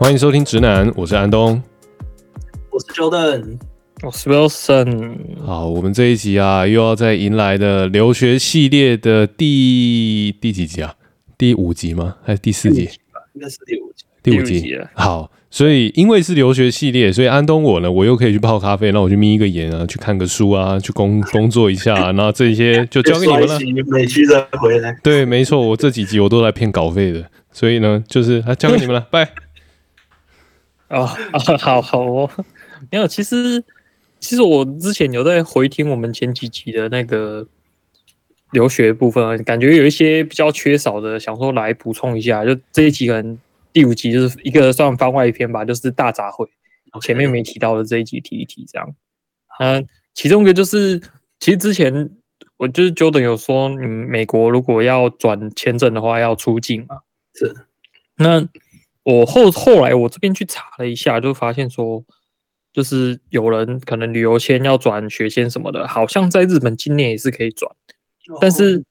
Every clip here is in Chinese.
欢迎收听直男，我是安东，我是 Jordan，我是 Wilson。好，我们这一集啊，又要再迎来的留学系列的第第几集啊？第五集吗？还是第四集？应该是第五集。第五集。好，所以因为是留学系列，所以安东我呢，我又可以去泡咖啡，那我去眯一个眼啊，去看个书啊，去工 工作一下，然后这些就交给你们了。美区再回来。对，没错，我这几集我都来骗稿费的，所以呢，就是啊，交给你们了，拜。啊啊，好好哦，没有，其实其实我之前有在回听我们前几集的那个留学部分，感觉有一些比较缺少的，想说来补充一下。就这一集可能第五集就是一个算番外篇吧，就是大杂烩，前面没提到的这一集提一提这样。嗯，其中一个就是，其实之前我就是 Jordan 有说，嗯美国如果要转签证的话，要出境嘛？是，那。我后后来我这边去查了一下，就发现说，就是有人可能旅游签要转学签什么的，好像在日本今年也是可以转，但是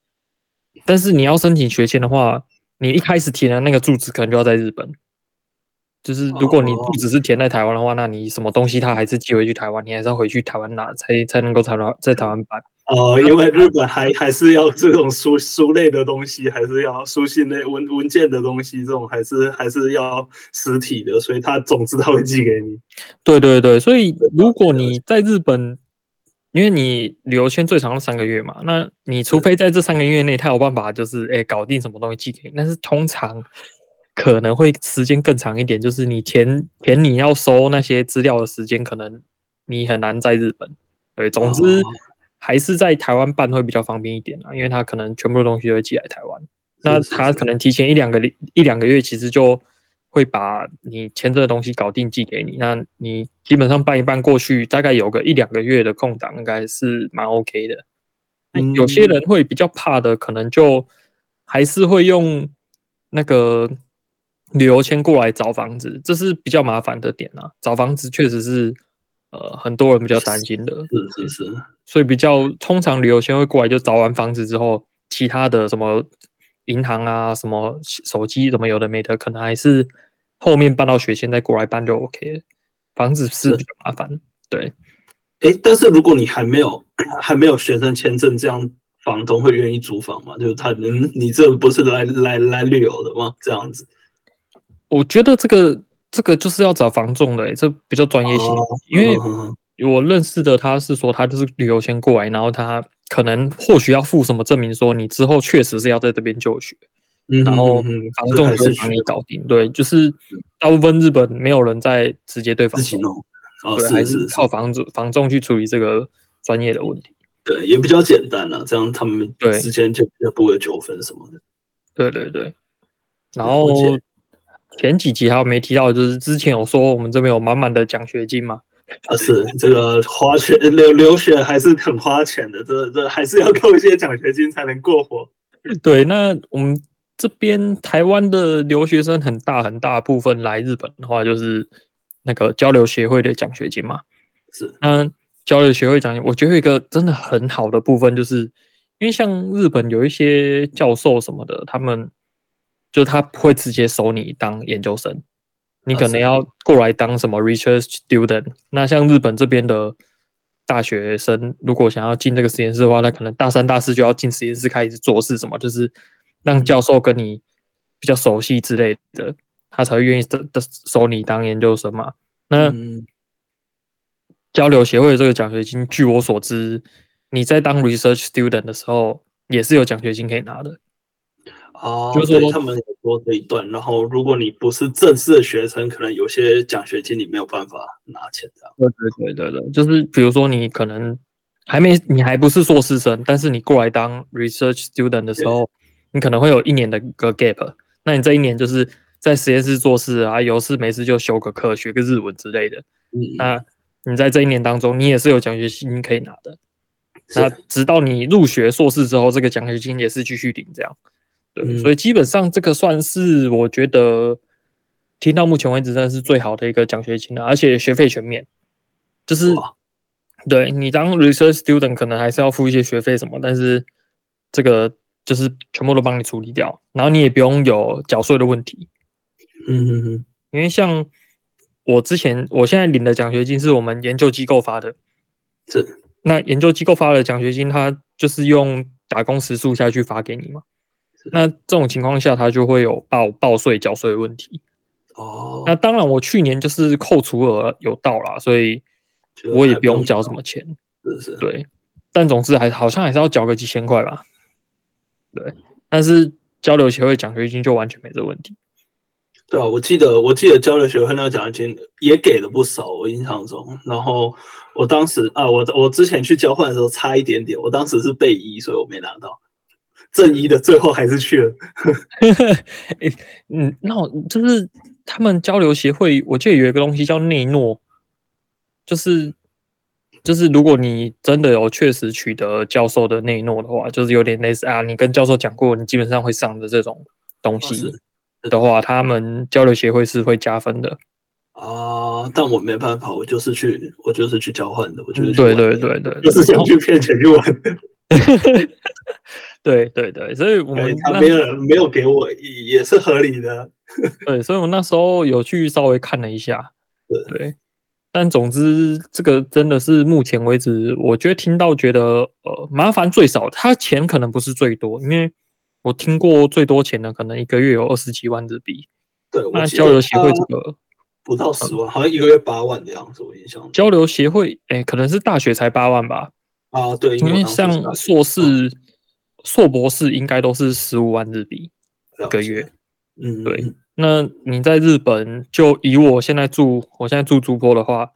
但是你要申请学签的话，你一开始填的那个住址可能就要在日本，就是如果你住址是填在台湾的话，那你什么东西他还是寄回去台湾，你还是要回去台湾拿才才能够台湾在台湾办。哦，因为日本还还是要这种书书类的东西，还是要书信类文文件的东西，这种还是还是要实体的，所以他总之他会寄给你。对对对，所以如果你在日本，因为你旅游签最长是三个月嘛，那你除非在这三个月内他有办法就是哎搞定什么东西寄给你，但是通常可能会时间更长一点，就是你填填你要收那些资料的时间，可能你很难在日本。对，总之。哦还是在台湾办会比较方便一点啊，因为他可能全部的东西都会寄来台湾，那他可能提前一两个一两个月，其实就会把你签证的东西搞定寄给你，那你基本上办一办过去，大概有个一两个月的空档，应该是蛮 OK 的。有些人会比较怕的，可能就还是会用那个旅游签过来找房子，这是比较麻烦的点啊。找房子确实是。呃，很多人比较担心的，是是是，所以比较通常旅游先会过来，就找完房子之后，其他的什么银行啊、什么手机什么有的没的，可能还是后面办到学签再过来办就 OK 了。房子是比较麻烦，对。哎，但是如果你还没有还没有学生签证，这样房东会愿意租房吗？就是他能，你这不是来来来旅游的吗？这样子，我觉得这个。这个就是要找房仲的、欸，这比较专业性。Oh, 因为我认识的他是说，他就是旅游先过来，然后他可能或许要附什么证明，说你之后确实是要在这边就学，嗯、然后房仲也是帮你搞定。对，就是大部分日本没有人在直接对房仲，哦，对，还是靠房主房仲去处理这个专业的问题。对，也比较简单了，这样他们之间就不会有纠纷什么的。对对对，然后。前几集还有没提到，就是之前有说我们这边有满满的奖学金嘛？啊，是这个花钱留留学还是很花钱的，这这还是要扣一些奖学金才能过活。对，那我们这边台湾的留学生很大很大部分来日本的话，就是那个交流协会的奖学金嘛。是，那交流协会奖我觉得有一个真的很好的部分，就是因为像日本有一些教授什么的，他们。就他不会直接收你当研究生，你可能要过来当什么 research student。那像日本这边的大学生，如果想要进这个实验室的话，那可能大三、大四就要进实验室开始做事，什么就是让教授跟你比较熟悉之类的，他才会愿意的的收你当研究生嘛。那交流协会的这个奖学金，据我所知，你在当 research student 的时候，也是有奖学金可以拿的。哦，就是说他们有说这一段，然后如果你不是正式的学生，可能有些奖学金你没有办法拿钱这样。对对对对对，就是比如说你可能还没，你还不是硕士生，但是你过来当 research student 的时候，你可能会有一年的个 gap，那你这一年就是在实验室做事啊，有事没事就修个课，学个日文之类的。嗯，那你在这一年当中，你也是有奖学金可以拿的。那直到你入学硕士之后，这个奖学金也是继续领这样。对，所以基本上这个算是我觉得听到目前为止算是最好的一个奖学金了，而且学费全免，就是对你当 research student 可能还是要付一些学费什么，但是这个就是全部都帮你处理掉，然后你也不用有缴税的问题。嗯嗯嗯，因为像我之前，我现在领的奖学金是我们研究机构发的，是。那研究机构发的奖学金，它就是用打工时数下去发给你嘛。那这种情况下，它就会有报报税、缴税的问题。哦，那当然，我去年就是扣除额有到啦，所以我也不用交什么钱。是是，对。但总之还好像还是要缴个几千块吧。对，但是交流协会奖学金就完全没这问题。对啊，我记得我记得交流协会那个奖学金也给了不少，我印象中。然后我当时啊，我我之前去交换的时候差一点点，我当时是被一，所以我没拿到正一的，最后还是去了。嗯，那我就是他们交流协会，我记得有一个东西叫内诺，就是。就是如果你真的有确实取得教授的内诺的话，就是有点类似啊，你跟教授讲过，你基本上会上的这种东西的话，他们交流协会是会加分的啊。但我没办法，我就是去，我就是去交换的，我就是对对对对，就是想去骗钱去玩的。对对对，所以我们他没有没有给我，也是合理的。对，所以我那时候有去稍微看了一下，对。对但总之，这个真的是目前为止，我觉得听到觉得呃麻烦最少，他钱可能不是最多，因为我听过最多钱的可能一个月有二十几万日币。对，那交流协会这个不到十万，好像一个月八万的样子，我印象。交流协会，哎，可能是大学才八万吧？啊，对，因为像硕士、硕博士应该都是十五万日币一个月。嗯，对。那你在日本，就以我现在住，我现在住筑波的话，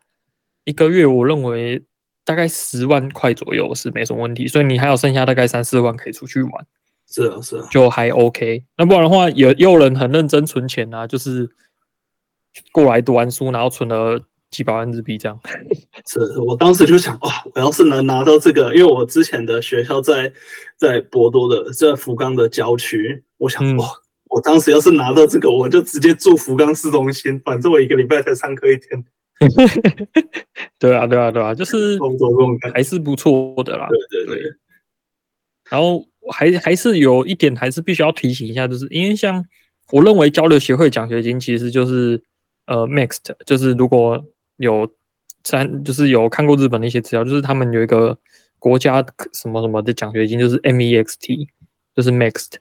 一个月我认为大概十万块左右是没什么问题，所以你还有剩下大概三四万可以出去玩。是啊，是啊，就还 OK。那不然的话，也也有人很认真存钱啊，就是过来读完书，然后存了几百万日币这样。是我当时就想，哇，我要是能拿到这个，因为我之前的学校在在博多的，在福冈的郊区，我想，嗯、哇。我当时要是拿到这个，我就直接住福冈市中心，反正我一个礼拜才上课一天。对啊，对啊，对啊，就是 还是不错的啦。对对对。然后还还是有一点，还是必须要提醒一下，就是因为像我认为交流协会奖学金其实就是呃 mixed，就是如果有三，就是有看过日本的一些资料，就是他们有一个国家什么什么的奖学金，就是 MEXT，就是 mixed。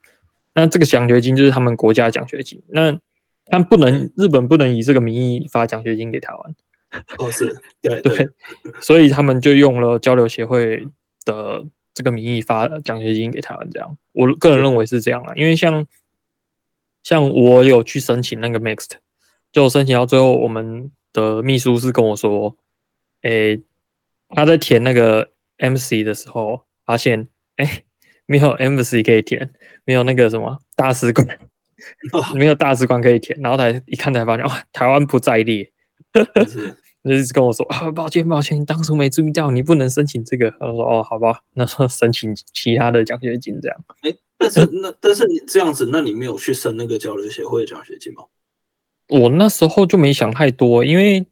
那这个奖学金就是他们国家奖学金，那他不能日本不能以这个名义发奖学金给台湾。哦，是对对，对，所以他们就用了交流协会的这个名义发奖学金给台湾，这样我个人认为是这样啊，因为像像我有去申请那个 Mixed，就申请到最后，我们的秘书是跟我说，诶，他在填那个 MC 的时候发现，诶。没有 embassy 可以填，没有那个什么大使馆，没有大使馆可以填，然后他一看才发现，哇，台湾不在列，就是一直跟我说啊，抱歉抱歉，当初没注意到，你不能申请这个。他说哦，好吧，那申请其他的奖学金这样。哎，但是那但是你这样子，那你没有去申那个交流协会的奖学金吗？我那时候就没想太多，因为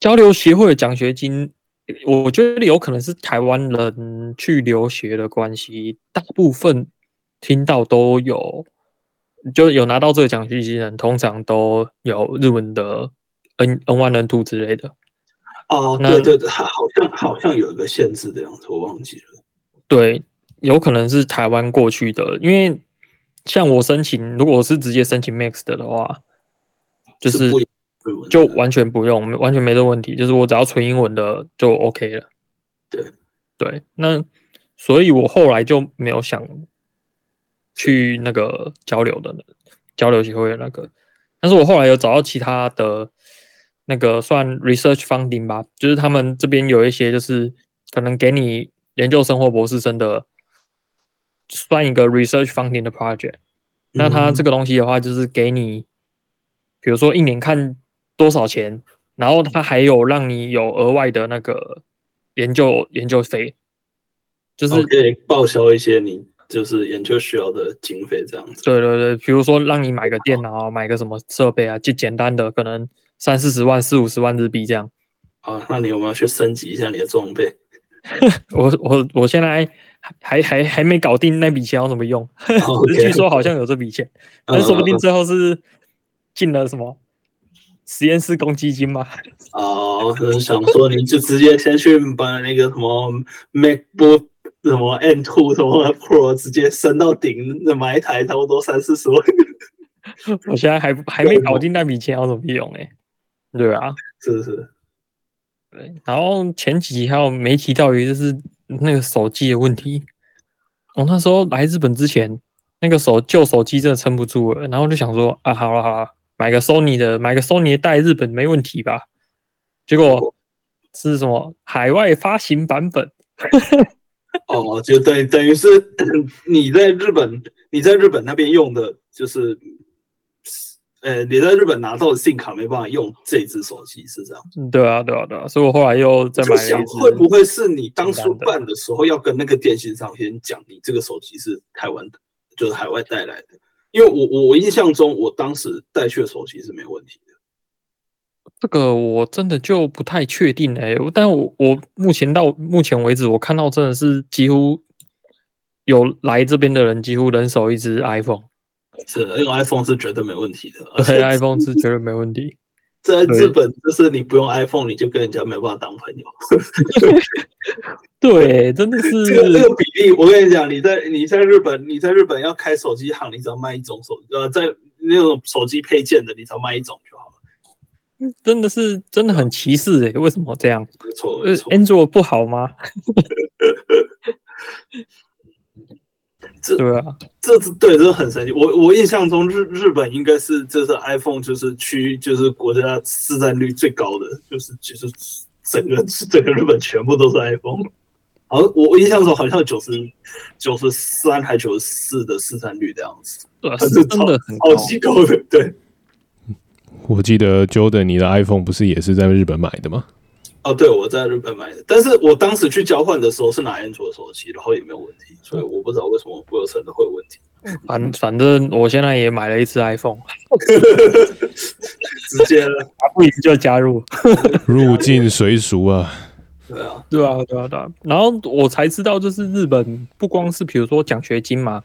交流协会的奖学金。我觉得有可能是台湾人去留学的关系，大部分听到都有，就有拿到这个奖学金的人，通常都有日文的 N N1 N2 之类的。哦，对对对，好像好像有一个限制的样子，我忘记了。对，有可能是台湾过去的，因为像我申请，如果是直接申请 Mixed 的话，就是。就完全不用，完全没这问题。就是我只要纯英文的就 OK 了。对对，那所以我后来就没有想去那个交流的交流协会的那个。但是我后来有找到其他的那个算 research funding 吧，就是他们这边有一些就是可能给你研究生或博士生的，算一个 research funding 的 project。那他这个东西的话，就是给你，比如说一年看。多少钱？然后他还有让你有额外的那个研究研究费，就是可以报销一些你就是研究需要的经费这样子。对对对，比如说让你买个电脑，买个什么设备啊，就简单的可能三四十万、四五十万日币这样。啊，那你有没有去升级一下你的装备？我我我现在还还还没搞定那笔钱要怎么用，据说好像有这笔钱，但说不定最后是进了什么。实验室公积金吗？哦，就是想说你就直接先去把那个什么 MacBook 什么 M Two 什么 Pro 直接升到顶，那买一台差不多三四十万。我现在还还没搞定那笔钱要怎么用哎？对啊，是是。对，然后前几集还有没提到，于就是那个手机的问题。我那时候来日本之前，那个手旧手机真的撑不住了，然后就想说啊，好了好了，买个 Sony 的，买个 Sony 的带日本没问题吧？结果是什么海外发行版本？哦，就等等于是你在日本，你在日本那边用的就是。呃，你在日本拿到的 SIM 卡没办法用这只手机，是这样？对啊，对啊，对啊，所以我后来又再买了一会不会是你当初办的时候要跟那个电信商先讲，你这个手机是台湾的，就是海外带来的？因为我我我印象中，我当时带去的手机是没问题的。这个我真的就不太确定哎、欸，但我我目前到目前为止，我看到真的是几乎有来这边的人，几乎人手一只 iPhone。是，用 iPhone 是绝对没问题的。而且，iPhone 是绝对没问题。在日本，就是你不用 iPhone，你就跟人家没办法当朋友。对，真的是这个这个比例。我跟你讲，你在你在日本，你在日本要开手机行，你只要卖一种手，呃，在那种手机配件的，你只要卖一种就好了。真的是真的很歧视哎、欸，为什么这样？没错，没错。Android 不好吗？这对啊，这是对，这很神奇。我我印象中日日本应该是这是 iPhone 就是区就是国家市占率最高的，就是就是整个整个日本全部都是 iPhone。好，我我印象中好像九十九十三还九十四的市占率这样子，对、啊，是真的很高超级高的。对，我记得 Jordan 你的 iPhone 不是也是在日本买的吗？哦，对，我在日本买的，但是我当时去交换的时候是拿安卓手机，然后也没有问题，所以我不知道为什么不有可能会有问题。反反正我现在也买了一支 iPhone，直接了，不赢就加入，入境随俗啊。对啊，对啊，对啊，对啊。然后我才知道，就是日本不光是比如说奖学金嘛，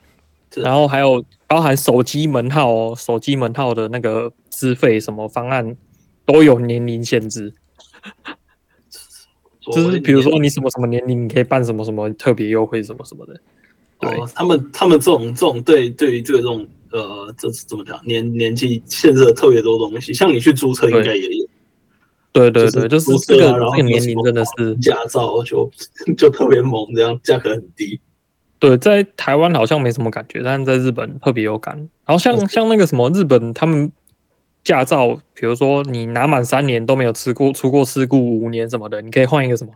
然后还有包含手机门号哦，手机门号的那个资费什么方案都有年龄限制。就是比如说你什么什么年龄，你可以办什么什么特别优惠什么什么的。对，哦、他们他们这种这种对对于这种呃，这怎么讲年年纪限制特别多东西，像你去租车应该也有。对对对，就是租车、啊、然后年龄真的是驾照就 就特别猛，这样价格很低。对，在台湾好像没什么感觉，但是在日本特别有感。然后像像那个什么日本他们。驾照，比如说你拿满三年都没有出过出过事故，五年什么的，你可以换一个什么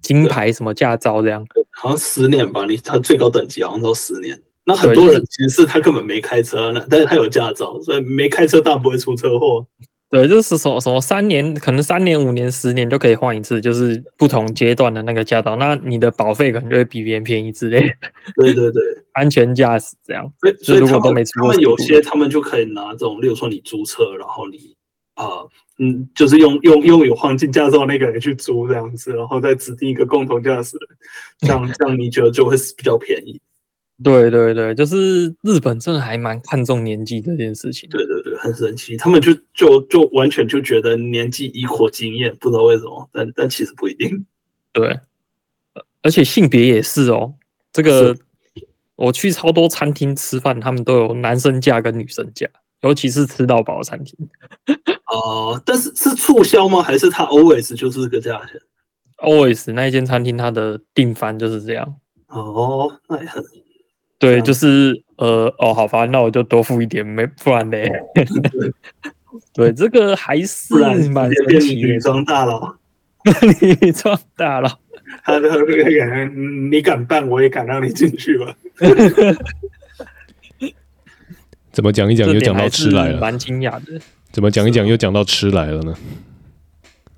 金牌什么驾照这样。好像十年吧，你他最高等级好像都十年。那很多人其实是他根本没开车，呢但是他有驾照，所以没开车当然不会出车祸。对，就是什么什么三年，可能三年、五年、十年就可以换一次，就是不同阶段的那个驾照，那你的保费可能就会比别人便宜之类。对对对，安全驾驶这样。所以，所以如果都没出过，他们有些他们就可以拿这种，例如说你租车，然后你啊、呃，嗯，就是用用用有黄金驾照那个人去租这样子，然后再指定一个共同驾驶人，这样这样你觉得就会比较便宜。对对对，就是日本真的还蛮看重年纪这件事情。对对对，很神奇，他们就就就完全就觉得年纪以火经验，不知道为什么，但但其实不一定。对，而且性别也是哦。这个我去超多餐厅吃饭，他们都有男生价跟女生价，尤其是吃到饱餐厅。哦、呃，但是是促销吗？还是他 always 就是这个价钱？always 那一间餐厅它的订饭就是这样。哦，那也很。对，就是呃，哦，好吧，那我就多付一点，没不然嘞。对，这个还是蛮神奇的。女装大佬，女装大佬，他的那个人，你敢办，我也敢让你进去吧。怎么讲一讲又讲到吃来了？蛮惊讶的。怎么讲一讲又讲到吃来了呢？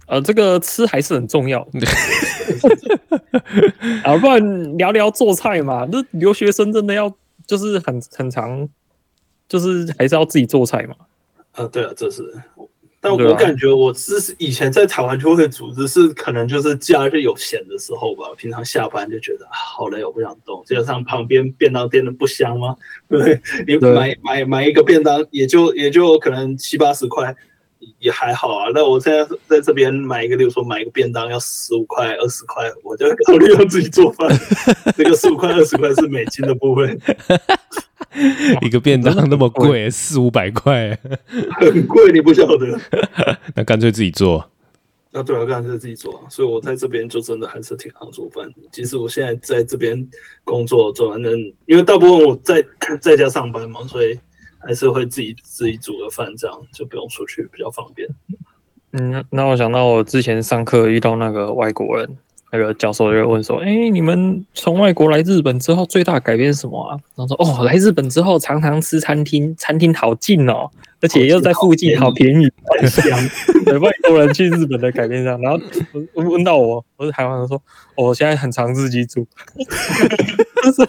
呃，这个吃还是很重要。啊，不然聊聊做菜嘛。那留学生真的要就是很很长，就是还是要自己做菜嘛。啊，对啊，这是。但我感觉我是以前在台湾就会组织，是可能就是假日有闲的时候吧。平常下班就觉得好累，我不想动。加上旁边便当店的不香吗？对，你买买买一个便当也就也就可能七八十块。也还好啊。那我现在在这边买一个，例如说买一个便当要十五块、二十块，我就考虑要自己做饭。这个十五块、二十块是美金的部分。一个便当那么贵，四五百块，很贵，你不晓得？那干脆自己做。那对啊，干脆自己做。所以我在这边就真的还是挺好做饭。其实我现在在这边工作，做完正因为大部分我在在家上班嘛，所以。还是会自己自己煮个饭，这样就不用出去，比较方便。嗯，那我想到我之前上课遇到那个外国人，那个教授就问说：“哎、欸，你们从外国来日本之后最大改变是什么啊？”然后说：“哦，来日本之后常常吃餐厅，餐厅好近哦，而且又在附近，好便宜，很香。”对外国人去日本的改变这样。然后问到我，我是台湾人说：“我现在很常自己煮。”他说：“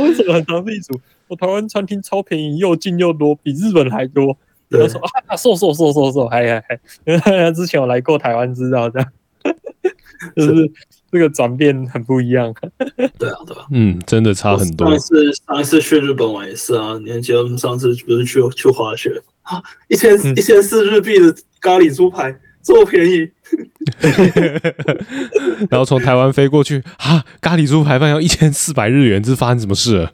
为什么很常自己煮？”我台湾餐厅超便宜，又近又多，比日本还多。他说啊，瘦瘦瘦瘦瘦，还还还，因为 之前我来过台湾，知道这样，就是这个转变很不一样。对啊，对啊，嗯，真的差很多。上一次上一次去日本玩也是啊，你还记得我们上次不是去去滑雪啊，一千一千四日币的咖喱猪排这么便宜，然后从台湾飞过去啊，咖喱猪排饭要一千四百日元，这是发生什么事了？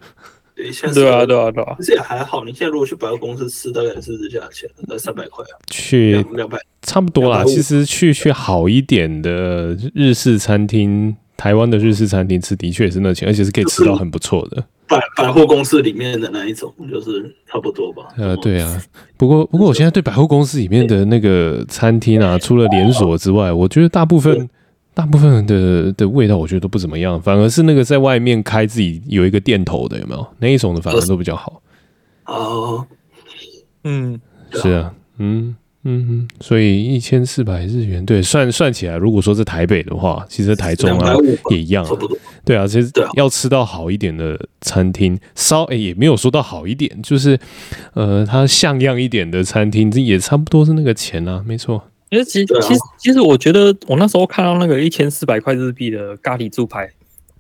对啊，对啊，对啊，其实也还好。你现在如果去百货公司吃，大概是这价钱，那三百块啊，去两百差不多啦。其实去去好一点的日式餐厅，台湾的日式餐厅吃的确也是那钱，而且是可以吃到很不错的。百百货公司里面的那一种，就是差不多吧。呃，对啊。不过不过，我现在对百货公司里面的那个餐厅啊，除了连锁之外，我觉得大部分。大部分的的味道我觉得都不怎么样，反而是那个在外面开自己有一个店头的，有没有那一种的，反而都比较好。哦，嗯，是啊，嗯嗯嗯，所以一千四百日元，对，算算起来，如果说是台北的话，其实台中啊也一样，对啊，其实要吃到好一点的餐厅，稍诶也没有说到好一点，就是呃，它像样一点的餐厅，这也差不多是那个钱啊，没错。其实，其实，其实，其实，我觉得我那时候看到那个一千四百块日币的咖喱猪排，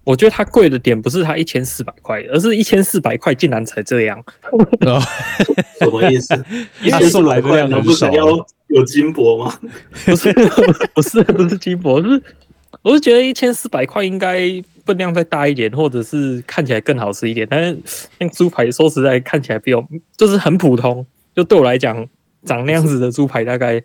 我觉得它贵的点不是它一千四百块，而是一千四百块竟然才这样。什么意思？一千四百块能不能要有金箔吗？不是，不是，不是金箔，就是我是觉得一千四百块应该分量再大一点，或者是看起来更好吃一点。但是那猪排说实在看起来比较就是很普通，就对我来讲，长那样子的猪排大概。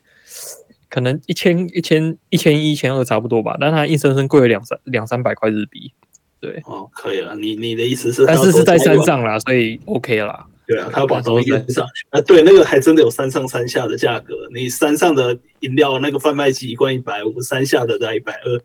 可能一千一千一千一千二差不多吧，但它硬生生贵了两三两三百块日币。对，哦，可以了。你你的意思是，但是是在山上啦，所以 OK 啦。对啊，他要把东西运上去。啊，对，那个还真的有山上山下的价格。你山上的饮料那个贩卖机一罐一百五，山下的在一百二。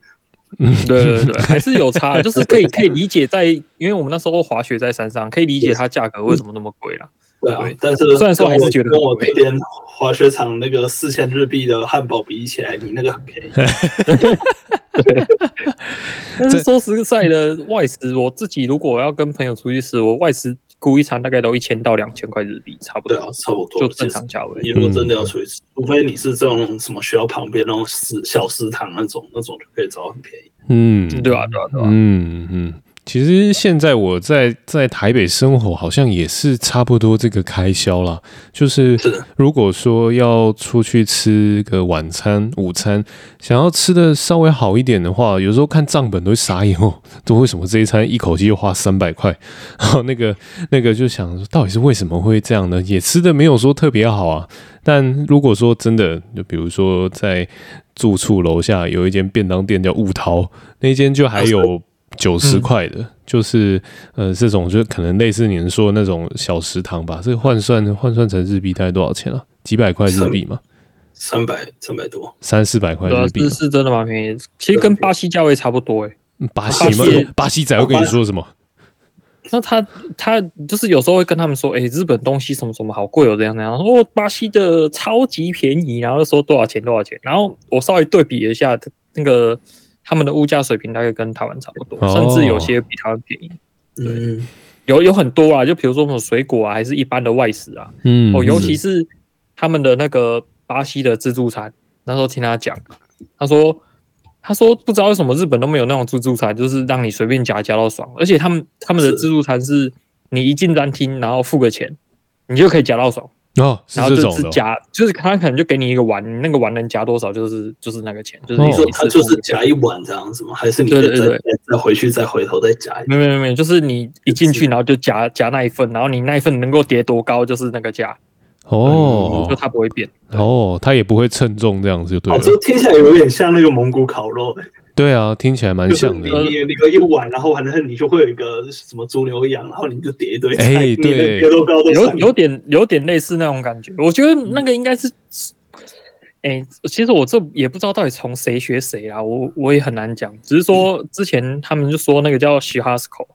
嗯，对对对，还是有差，就是可以可以理解在，因为我们那时候滑雪在山上，可以理解它价格为什么那么贵啦。对啊，但是虽然说还是觉得跟我那天滑雪场那个四千日币的汉堡比起来，你那个很便宜。但是说实在的，外食我自己如果要跟朋友出去吃，我外食估一餐大概都一千到两千块日币，差不多。对啊，差不多就正常价位。你如果真的要出去吃，除非你是这种什么学校旁边那种食小食堂那种，那种就可以找很便宜。嗯，对啊，对啊，对啊。嗯嗯。其实现在我在在台北生活，好像也是差不多这个开销啦。就是如果说要出去吃个晚餐、午餐，想要吃的稍微好一点的话，有时候看账本都会傻眼哦，都为什么这一餐一口气又花三百块？然后那个那个就想说，到底是为什么会这样呢？也吃的没有说特别好啊。但如果说真的，就比如说在住处楼下有一间便当店叫悟饕，那间就还有。九十块的，就是呃，这种就可能类似你们说的那种小食堂吧。这个换算换算成日币大概多少钱啊？几百块日币嘛？三百三百多，三四百块日币，是是真的蛮便宜。其实跟巴西价位差不多哎、欸。巴西吗？巴西仔会跟你说什么？那他他就是有时候会跟他们说，哎、欸，日本东西什么什么好贵哦，这样那样。说巴西的超级便宜，然后说多少钱多少钱。然后我稍微对比了一下那个。他们的物价水平大概跟台湾差不多，甚至有些比台湾便宜。嗯，有有很多啊，就比如说什么水果啊，还是一般的外食啊。嗯，哦，尤其是他们的那个巴西的自助餐，那时候听他讲，他说他说不知道为什么日本都没有那种自助餐，就是让你随便夹夹到爽，而且他们他们的自助餐是你一进餐厅然后付个钱，你就可以夹到爽，哦，然后就是夹，就是他可能就给你一个碗，你那个碗能夹多少，就是就是那个钱，就是哦你说他就是夹一碗这样子吗？还是你再对对对再再回去再回头再夹一没有没有没有，就是你一进去，然后就夹夹那一份，然后你那一份能够叠多高，就是那个价，哦就它不会变。哦，它也不会称重这样子就对哦，了。这听起来有点像那个蒙古烤肉，对啊，听起来蛮像的。你你你个一碗，然后反正你就会有一个什么猪牛羊，然后你就叠一堆菜，哎对。有上有点有点类似那种感觉，我觉得那个应该是，哎、其实我这也不知道到底从谁学谁啊，我我也很难讲，只是说之前他们就说那个叫 Shihasco，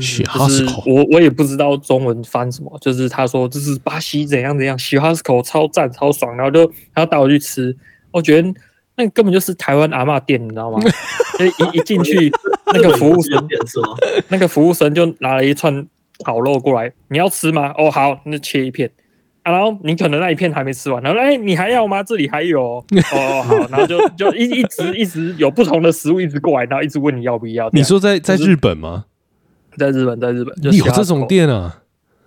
许就是哈斯口。我我也不知道中文翻什么，就是他说这是巴西怎样怎样，Shihasco 超赞超爽，然后就他要带我去吃，我觉得那根本就是台湾阿嬷店，你知道吗？就一一进去，那个服务生。那个服务生就拿了一串烤肉过来，你要吃吗？哦，好，那切一片。啊、然后你可能那一片还没吃完，然后哎，你还要吗？这里还有哦，哦好，然后就就一一直一直有不同的食物一直过来，然后一直问你要不要。你说在在日本吗？在日本，在日本就有这种店啊？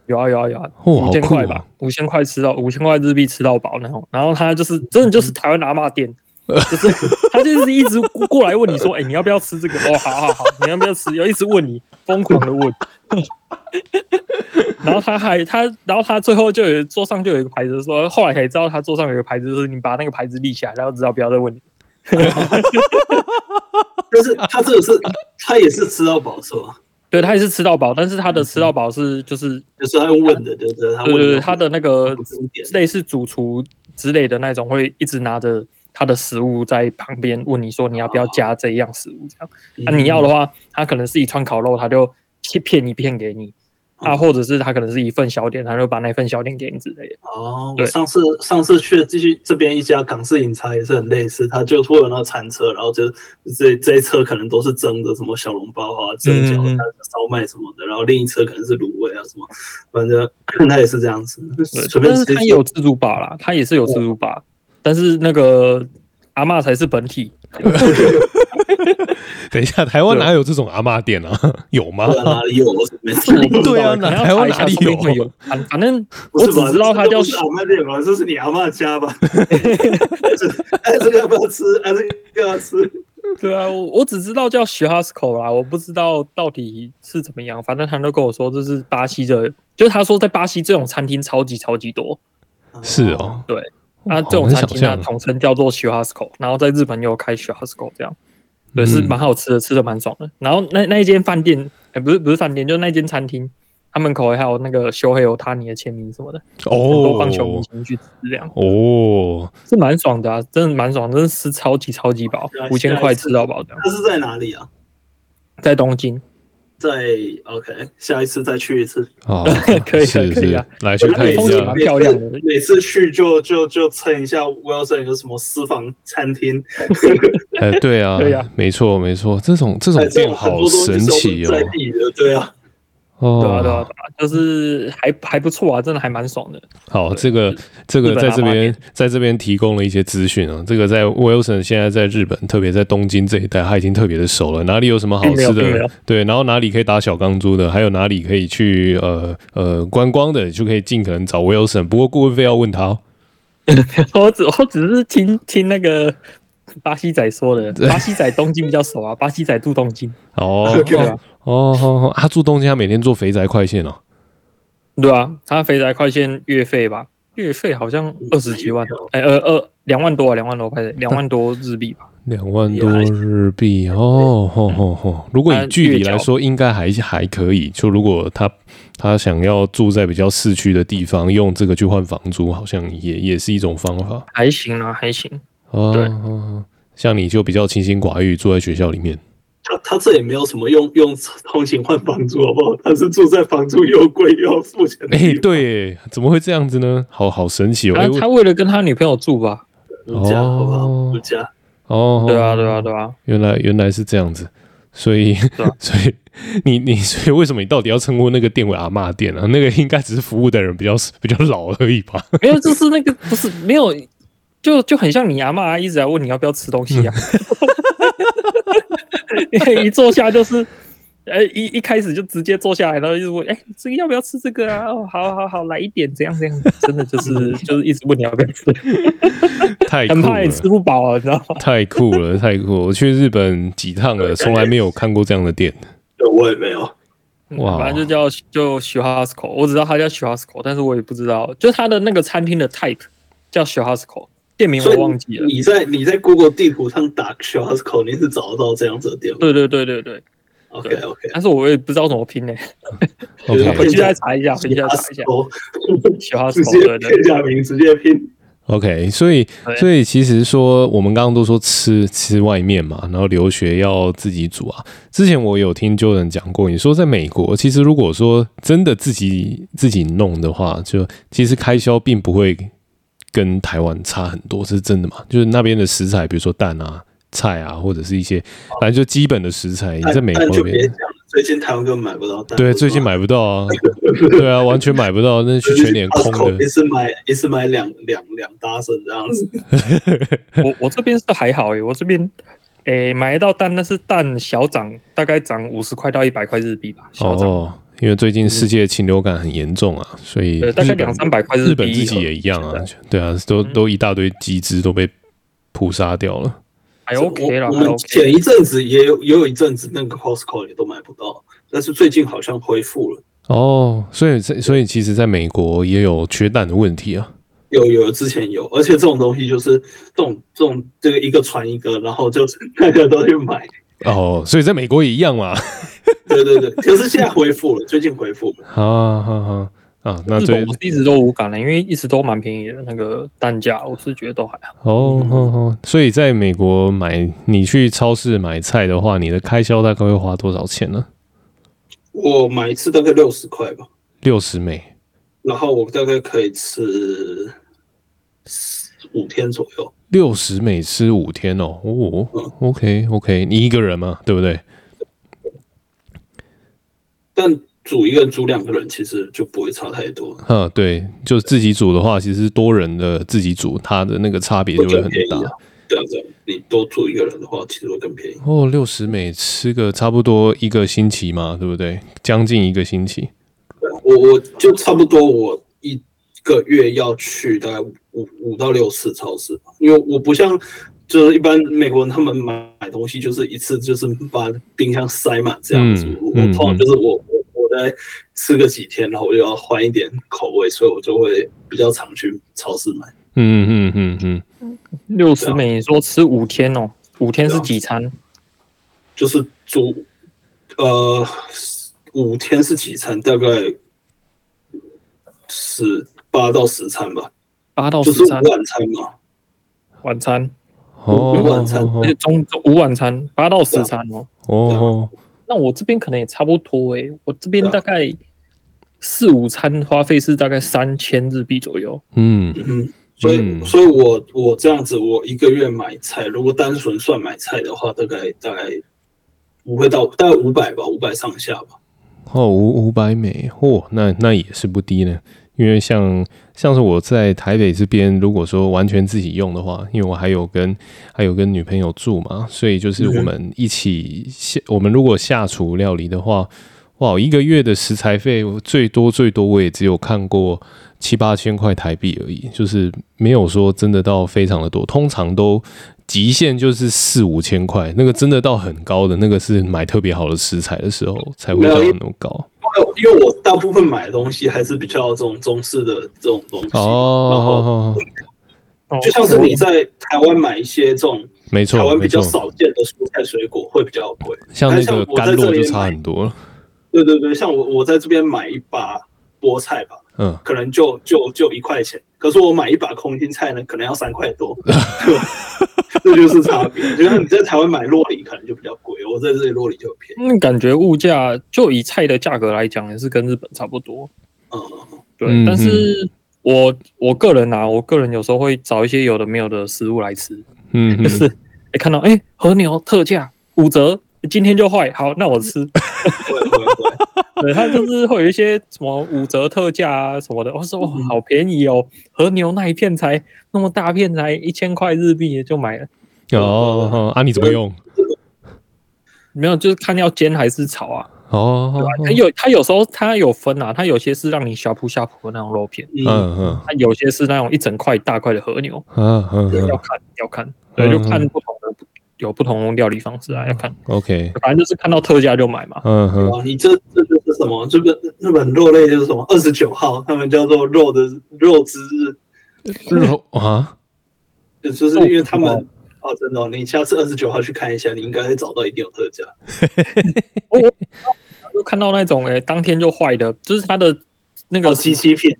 有啊有啊有啊，哦五千块吧，五千块吃到五千块日币吃到饱那种。然后他就是真的就是台湾阿嬷店，就是他就是一直过来问你说，哎、你要不要吃这个？哦，好好好，你要不要吃？要一直问你，疯狂的问。然后他还他，然后他最后就有桌上就有一个牌子说，后来才知道他桌上有一个牌子，就是你把那个牌子立起来，然后知道不要再问你。就是他这个是他也是吃到饱是吧？对他也是吃到饱，但是他的吃到饱是就是就是他用问的，对不对？他问对对对，他的那个类似主厨之类的那种，会一直拿着他的食物在旁边问你说你要不要加这样食物这样。那、你要的话，他可能是一串烤肉，他就切片一片给你。啊，或者是他可能是一份小点，他就把那份小点给你之类的。哦，我上次上次去继续这边一家港式饮茶也是很类似，他就会有那个餐车，然后就这这一车可能都是蒸的，什么小笼包啊、蒸饺、烧麦什么的，然后另一车可能是卤味啊什么，反正 他也是这样子，随便但是吃。他也有自助吧啦，他也是有自助吧，但是那个阿嬷才是本体。等一下，台湾哪有这种阿嬷店啊？有吗？哪里有？没事，对啊，台湾哪里有有？反反正我只知道他叫这不是阿嬷店吧？这是你阿嬷家吧？哎，这个要不要吃？哎，这个要吃？对啊，我我只知道叫 Shihasco 啦，我不知道到底是怎么样。反正他都跟我说这是巴西的，就是他说在巴西这种餐厅超级超级多。是哦，对，那、好这种餐厅呢统称叫做 Shihasco，然后在日本也有开 Shihasco 这样，对，是蛮好吃的，吃的蛮爽的。然后那那一间饭店，哎、不是不是饭店，就是那间餐厅，他门口还有那个修黑有他尼的签名什么的，都帮球明去吃这样，哦，是蛮爽的啊，真的蛮爽，真的吃超级超级饱，五千块吃到饱这样，它是在哪里啊？在东京，在 OK，下一次再去一次。哦，可 以可以啊是，来去看一下风景蛮。漂亮的每次去就就就蹭一下 Wilson 有什么私房餐厅，哎，对啊 对啊，没错没错，这种这种店好神奇哦在。地的，对啊。哦，对啊对啊对啊，就是还还不错啊，真的还蛮爽的。好，这个这个在这边在这边提供了一些资讯啊。这个在 Wilson 现在在日本，特别在东京这一带，他已经特别的熟了。哪里有什么好吃的？对，然后哪里可以打小钢珠的，还有哪里可以去呃呃观光的，就可以尽可能找 Wilson。不过顾问费要问他哦。我只我只是听听那个巴西仔说的，巴西仔东京比较熟啊，巴西仔住东京，哦哦哦哦，他住东京，他每天坐肥宅快线哦。对啊，他肥宅快线月费吧，月费好像二十几万，哎二二两万多啊，两万多块，两万多日币吧。两万多日币哦，吼吼吼！如果以距离来说，应该还还可以。就如果他他想要住在比较市区的地方，用这个去换房租，好像也也是一种方法。还行啊，还行。哦，对哦像你就比较清心寡欲，住在学校里面。他他这也没有什么用 用通勤换房租，好不好？他是住在房租又贵又要付钱的哎。对耶，怎么会这样子呢？好好神奇哦！他他为了跟他女朋友住吧？度假好不好？哦度假。哦，对啊，对啊，对啊。原来原来是这样子，所以、啊 所以你你所以为什么你到底要称呼那个店为阿嬷店啊？那个应该只是服务的人比较比较老而已吧？没有，就是那个不是没有，就就很像你阿嬷一直在问你要不要吃东西啊。一坐下就是，呃，一一开始就直接坐下来，然后一直问，哎、欸，这个要不要吃这个啊？哦，好好好，来一点，这样这样，真的就是 就是一直问你要不要吃，太酷了，很怕你吃不饱啊，你知道吗？太酷了，太酷了！我去日本几趟了，从来没有看过这样的店。对，我也没有。哇，反正就叫就 Churrasco，我只知道它叫 Churrasco，但是我也不知道，就它的那个餐厅的 type 叫 Churrasco，店名我忘记了。你在你在 Google 地图上打你是找得到这样子的店吗？对对对对对。OK OK，但是我也不知道怎么拼呢、欸。OK，回去再查一下，回去再查一下。Churrasco，直接片假名直接拼。OK，所以所以其实说我们刚刚都说吃吃外面嘛，然后留学要自己煮啊。之前我有听 Jordan 讲过，你说在美国，其实如果说真的自己自己弄的话，就其实开销并不会跟台湾差很多，是真的嘛？就是那边的食材，比如说蛋啊、菜啊，或者是一些反正就基本的食材，你在美国那边。最近台湾根本买不到蛋。对，最近买不到啊。对啊，完全买不到，那是去全年空的。一次买一次买两两两大升这样子。我我这边是还好诶、欸，我这边诶、欸、买得到蛋，那是蛋小涨，大概涨五十块到一百块日币吧。哦，因为最近世界禽流感很严重啊，所以大概两三百块日本自己也一样啊，对啊，都都一大堆鸡只都被扑杀掉了。还 OK 了，我们前一阵子也有也有一阵子那个 Costco 也都买不到，但是最近好像恢复了。哦，所以所以其实在美国也有缺蛋的问题啊。有有之前有，而且这种东西就是这种这种这个一个传一个，然后就是大家都去买。哦，所以在美国也一样嘛。对对对，可是现在恢复了，最近恢复了。好好好。啊，那这我一直都无感了，因为一直都蛮便宜的那个单价，我是觉得都还好。哦哦哦，所以在美国买，你去超市买菜的话，你的开销大概会花多少钱呢？我买一次大概六十块吧，六十美，然后我大概可以吃五天左右。六十美吃五天哦，哦、嗯、，OK OK，你一个人吗？对不对？但。煮一个人，煮两个人，其实就不会差太多。嗯，对，就自己煮的话，其实多人的自己煮，它的那个差别就会很大。这样子，你多住一个人的话，其实会更便宜。哦，六十美吃个差不多一个星期嘛，对不对？将近一个星期。我我就差不多，我一个月要去大概五五到六次超市，因为我不像就是一般美国人他们买买东西就是一次就是把冰箱塞满这样子。嗯、我通常就是我。嗯再吃个几天，然后我就要换一点口味，所以我就会比较常去超市买。嗯嗯嗯嗯嗯，六十美，你说吃五天哦？五天是几餐？就是煮，呃，五天是几餐？大概十八到十餐吧。八到十餐，就是晚餐嘛？晚餐，哦，晚餐，而且中午晚餐八到十餐哦。哦。那我这边可能也差不多诶、欸，我这边大概四五餐花费是大概三千日币左右。嗯嗯，所以所以我我这样子，我一个月买菜，如果单纯算买菜的话，大概大概不会到大概五百吧，五百上下吧。哦，五五百美，嚯、哦，那那也是不低呢。因为像像是我在台北这边，如果说完全自己用的话，因为我还有跟还有跟女朋友住嘛，所以就是我们一起下，我们如果下厨料理的话，哇，一个月的食材费最多最多我也只有看过七八千块台币而已，就是没有说真的到非常的多，通常都极限就是四五千块，那个真的到很高的那个是买特别好的食材的时候才会到那么高。因为我大部分买的东西还是比较这种中式的这种东西，哦，然后就像是你在台湾买一些这种，没错，台湾比较少见的蔬菜水果会比较贵，像那个甘露就差很多了。对对对，像我我在这边买一把菠菜吧，嗯，可能就就就一块钱，可是我买一把空心菜呢，可能要三块多。这就是差别，就像你在台湾买洛梨可能就比较贵，我在这里洛梨就便宜。嗯，感觉物价就以菜的价格来讲，也是跟日本差不多。嗯，对。嗯、但是我我个人啊，我个人有时候会找一些有的没有的食物来吃。嗯，就是哎，看到哎和牛特价五折，今天就坏，好，那我吃。对，它就是会有一些什么五折特价啊什么的，我说哇，好便宜哦，和牛那一片才那么大片才一千块日币就买了。哦，啊，你怎么用？没有，就是看要煎还是炒啊。哦，对吧？它有它有时候它有分啊，它有些是让你小铺小铺的那种肉片，嗯嗯，它有些是那种一整块大块的和牛，嗯嗯，要看要看，对，就看不同的有不同料理方式啊，要看。OK，反正就是看到特价就买嘛。嗯哼，你这这就是什么？这个日本肉类就是什么？二十九号，他们叫做肉的肉之日，肉 啊，就就是因为他们。哦，真的、哦，你下次二十九号去看一下，你应该会找到一定有特价。我就看到那种诶、欸，当天就坏的，就是它的那个机器片。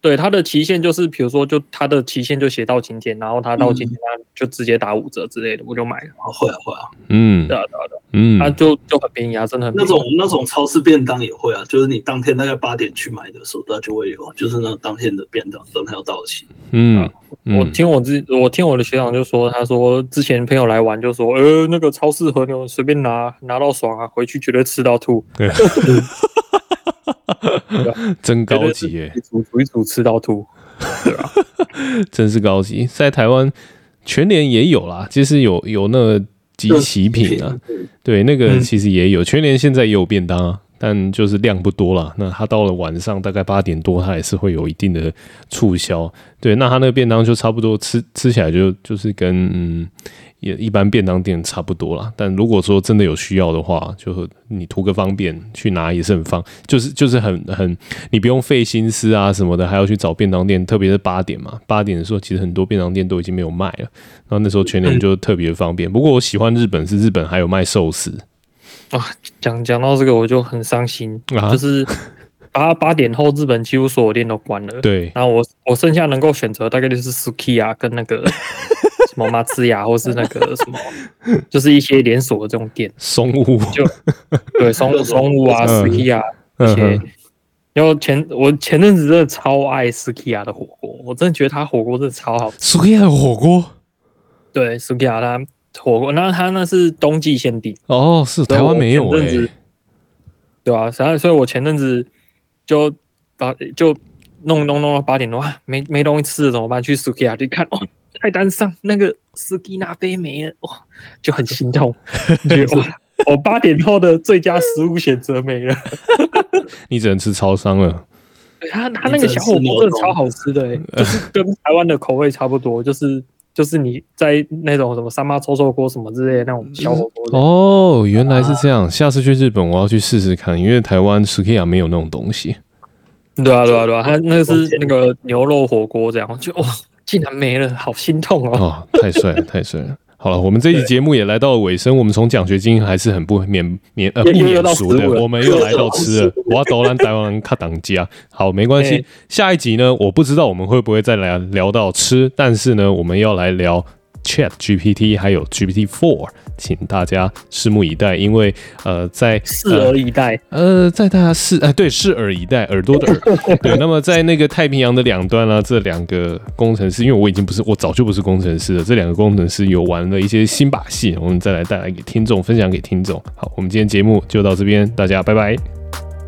对，它的期限就是，比如说，就它的期限就写到今天，然后它到今天，它就直接打五折之类的，我就买了。会啊会啊，嗯，对啊对啊对，嗯，它就就很便宜啊，真的很便宜。那种那种超市便当也会啊，就是你当天大概八点去买的时候，它就会有，就是那当天的便当等它要到期。嗯，我听我之我听我的学长就说，他说之前朋友来玩就说，呃，那个超市和牛随便拿拿到爽啊，回去绝对吃到吐。对。真高级耶！煮煮一煮吃到吐，对啊，真是高级。在台湾全联也有啦，其实有有那个即期品啊，对，那个其实也有。全联现在也有便当啊，但就是量不多啦。那它到了晚上大概八点多，它也是会有一定的促销。对，那它那个便当就差不多吃吃起来就就是跟嗯。也一般便当店差不多啦，但如果说真的有需要的话，就你图个方便去拿也是很方，就是就是很很你不用费心思啊什么的，还要去找便当店，特别是八点嘛，八点的时候其实很多便当店都已经没有卖了，然后那时候全年就特别方便。不过我喜欢日本是日本还有卖寿司啊，讲讲到这个我就很伤心啊，就是八八点后日本几乎所有店都关了，对，然后我我剩下能够选择大概就是 Sukiya 跟那个。什么马自亚，或是那个什么，就是一些连锁的这种店，松屋就对松松屋啊，Sukiya 一些。然后前我前阵子真的超爱 Sukiya 的火锅，我真的觉得他火锅真的超好吃。Sukiya 的火锅，对 Sukiya 他火锅，那他那是冬季限定哦，是台湾没有哎、欸，对啊，所以所以我前阵子就把就弄弄弄到八点多，没没东西吃了怎么办？去 Sukiya 去看哦。菜单上那个斯基纳杯没了，哇，就很心痛。哇，我八点后的最佳食物选择没了，你只能吃超商了。他他那个小火锅真的超好吃的，欸，就是跟台湾的口味差不多，就是就是你在那种什么三妈臭臭锅什么之类的那种小火锅。哦，原来是这样。下次去日本我要去试试看，因为台湾斯基亚没有那种东西。对啊，对啊，对啊，他那个是那个牛肉火锅，这样就哇。竟然没了，好心痛哦！哦，太帅了，太帅了！好了，我们这一集节目也来到了尾声。我们从奖学金还是很不免免呃不免俗的，我们又来到吃了。我要投篮台湾人卡当家。好，没关系。下一集呢，我不知道我们会不会再来聊到吃，但是呢，我们要来聊 Chat GPT 还有 GPT Four。请大家拭目以待，因为呃，在拭耳以待，呃，在大家拭哎，对，拭耳以待，耳朵的耳，对。那么在那个太平洋的两端呢、啊，这两个工程师，因为我已经不是，我早就不是工程师了，这两个工程师有玩了一些新把戏，我们再来带来给听众分享给听众。好，我们今天节目就到这边，大家拜拜，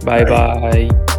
拜拜。